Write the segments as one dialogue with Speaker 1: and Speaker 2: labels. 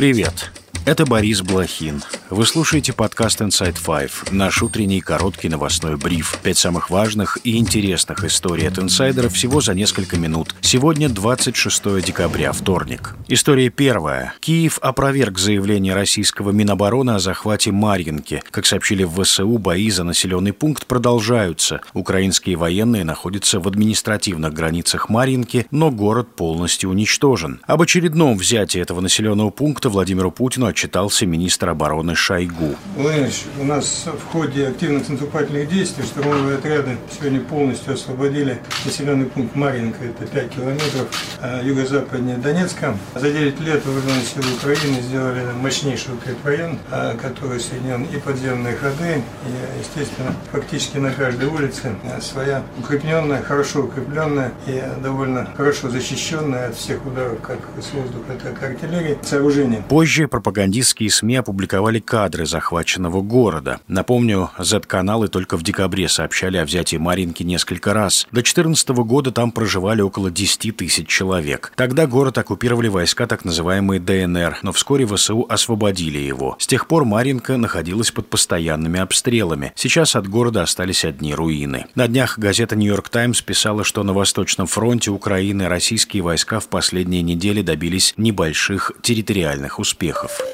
Speaker 1: Привет! Это Борис Блохин. Вы слушаете подкаст Inside Five, наш утренний короткий новостной бриф. Пять самых важных и интересных историй от инсайдера всего за несколько минут. Сегодня 26 декабря, вторник. История первая. Киев опроверг заявление российского Минобороны о захвате Марьинки. Как сообщили в ВСУ, бои за населенный пункт продолжаются. Украинские военные находятся в административных границах Марьинки, но город полностью уничтожен. Об очередном взятии этого населенного пункта Владимиру Путину отчитался министр обороны Шойгу.
Speaker 2: Владимирович, у нас в ходе активных наступательных действий штурмовые отряды сегодня полностью освободили населенный пункт Маринка, это 5 километров а юго-западнее Донецка. За 9 лет вооруженные силы Украины сделали мощнейший укрепрайон, а, который соединен и подземные ходы, и, естественно, фактически на каждой улице своя укрепленная, хорошо укрепленная и довольно хорошо защищенная от всех ударов, как с воздуха, так и артиллерии, сооружение.
Speaker 1: Позже пропаганда пропагандистские СМИ опубликовали кадры захваченного города. Напомню, Z-каналы только в декабре сообщали о взятии Маринки несколько раз. До 2014 года там проживали около 10 тысяч человек. Тогда город оккупировали войска так называемые ДНР, но вскоре ВСУ освободили его. С тех пор Маринка находилась под постоянными обстрелами. Сейчас от города остались одни руины. На днях газета «Нью-Йорк Таймс» писала, что на Восточном фронте Украины российские войска в последние недели добились небольших территориальных успехов.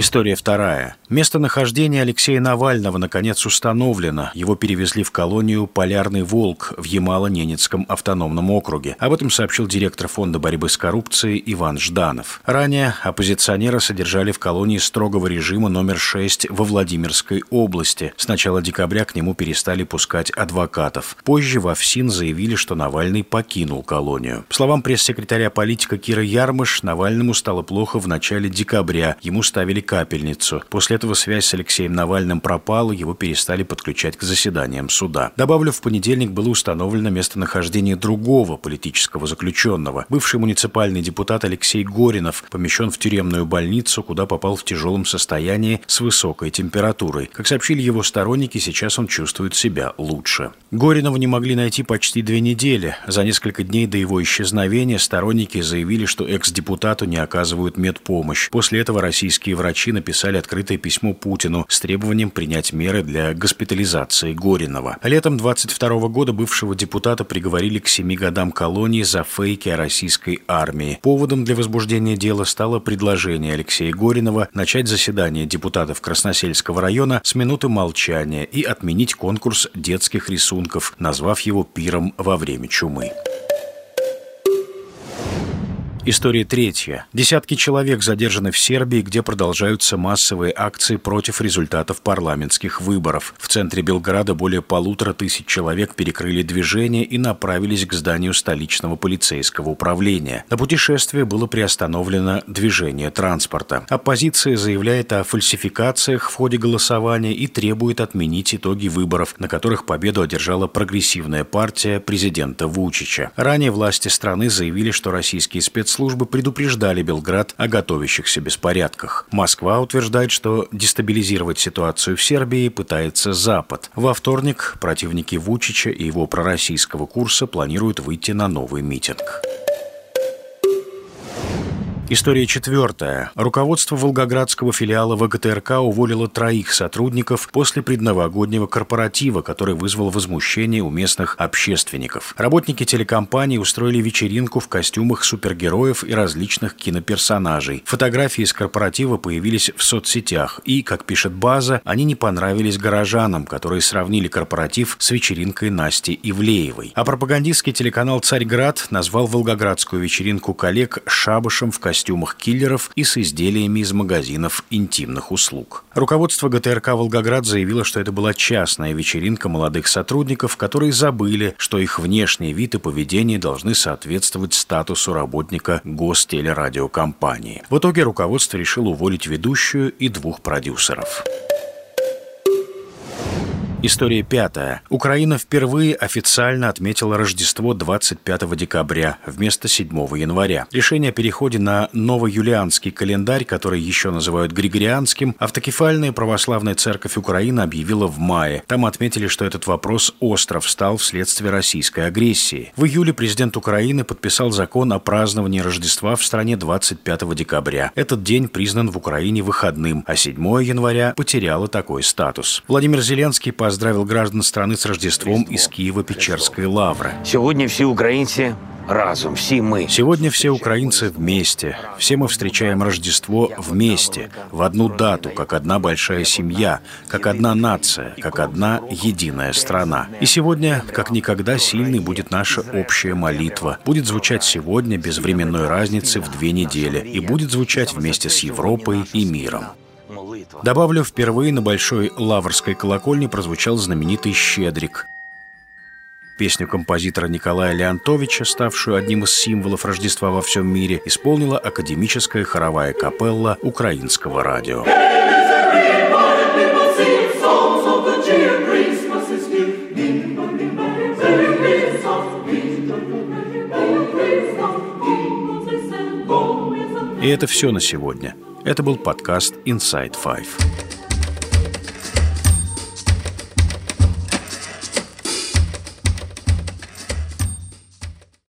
Speaker 1: История вторая. Местонахождение Алексея Навального наконец установлено. Его перевезли в колонию «Полярный волк» в Ямало-Ненецком автономном округе. Об этом сообщил директор Фонда борьбы с коррупцией Иван Жданов. Ранее оппозиционера содержали в колонии строгого режима номер 6 во Владимирской области. С начала декабря к нему перестали пускать адвокатов. Позже в ФСИН заявили, что Навальный покинул колонию. По словам пресс-секретаря политика Кира Ярмыш, Навальному стало плохо в начале декабря. Ему ставили капельницу. После этого связь с Алексеем Навальным пропала, его перестали подключать к заседаниям суда. Добавлю, в понедельник было установлено местонахождение другого политического заключенного. Бывший муниципальный депутат Алексей Горинов помещен в тюремную больницу, куда попал в тяжелом состоянии с высокой температурой. Как сообщили его сторонники, сейчас он чувствует себя лучше. Горинова не могли найти почти две недели. За несколько дней до его исчезновения сторонники заявили, что экс-депутату не оказывают медпомощь. После этого российские врачи врачи написали открытое письмо Путину с требованием принять меры для госпитализации Горинова. Летом 22 года бывшего депутата приговорили к семи годам колонии за фейки о российской армии. Поводом для возбуждения дела стало предложение Алексея Горинова начать заседание депутатов Красносельского района с минуты молчания и отменить конкурс детских рисунков, назвав его пиром во время чумы. История третья. Десятки человек задержаны в Сербии, где продолжаются массовые акции против результатов парламентских выборов. В центре Белграда более полутора тысяч человек перекрыли движение и направились к зданию столичного полицейского управления. На путешествие было приостановлено движение транспорта. Оппозиция заявляет о фальсификациях в ходе голосования и требует отменить итоги выборов, на которых победу одержала прогрессивная партия президента Вучича. Ранее власти страны заявили, что российские спец спецслужбы предупреждали Белград о готовящихся беспорядках. Москва утверждает, что дестабилизировать ситуацию в Сербии пытается Запад. Во вторник противники Вучича и его пророссийского курса планируют выйти на новый митинг. История четвертая. Руководство Волгоградского филиала ВГТРК уволило троих сотрудников после предновогоднего корпоратива, который вызвал возмущение у местных общественников. Работники телекомпании устроили вечеринку в костюмах супергероев и различных киноперсонажей. Фотографии из корпоратива появились в соцсетях, и, как пишет база, они не понравились горожанам, которые сравнили корпоратив с вечеринкой Насти Ивлеевой. А пропагандистский телеканал «Царьград» назвал волгоградскую вечеринку коллег шабышем в костюме костюмах киллеров и с изделиями из магазинов интимных услуг. Руководство ГТРК «Волгоград» заявило, что это была частная вечеринка молодых сотрудников, которые забыли, что их внешний вид и поведение должны соответствовать статусу работника гостелерадиокомпании. В итоге руководство решило уволить ведущую и двух продюсеров. История пятая. Украина впервые официально отметила Рождество 25 декабря вместо 7 января. Решение о переходе на новоюлианский календарь, который еще называют Григорианским, автокефальная православная церковь Украины объявила в мае. Там отметили, что этот вопрос остро встал вследствие российской агрессии. В июле президент Украины подписал закон о праздновании Рождества в стране 25 декабря. Этот день признан в Украине выходным, а 7 января потеряло такой статус. Владимир Зеленский по поздравил граждан страны с Рождеством из Киева-Печерской лавры.
Speaker 3: Сегодня все украинцы разом, все мы.
Speaker 1: Сегодня все украинцы вместе. Все мы встречаем Рождество вместе, в одну дату, как одна большая семья, как одна нация, как одна единая страна. И сегодня, как никогда, сильной будет наша общая молитва. Будет звучать сегодня без временной разницы в две недели и будет звучать вместе с Европой и миром. Добавлю, впервые на Большой Лаврской колокольне прозвучал знаменитый «Щедрик». Песню композитора Николая Леонтовича, ставшую одним из символов Рождества во всем мире, исполнила академическая хоровая капелла украинского радио. И это все на сегодня. Это был подкаст Inside Five.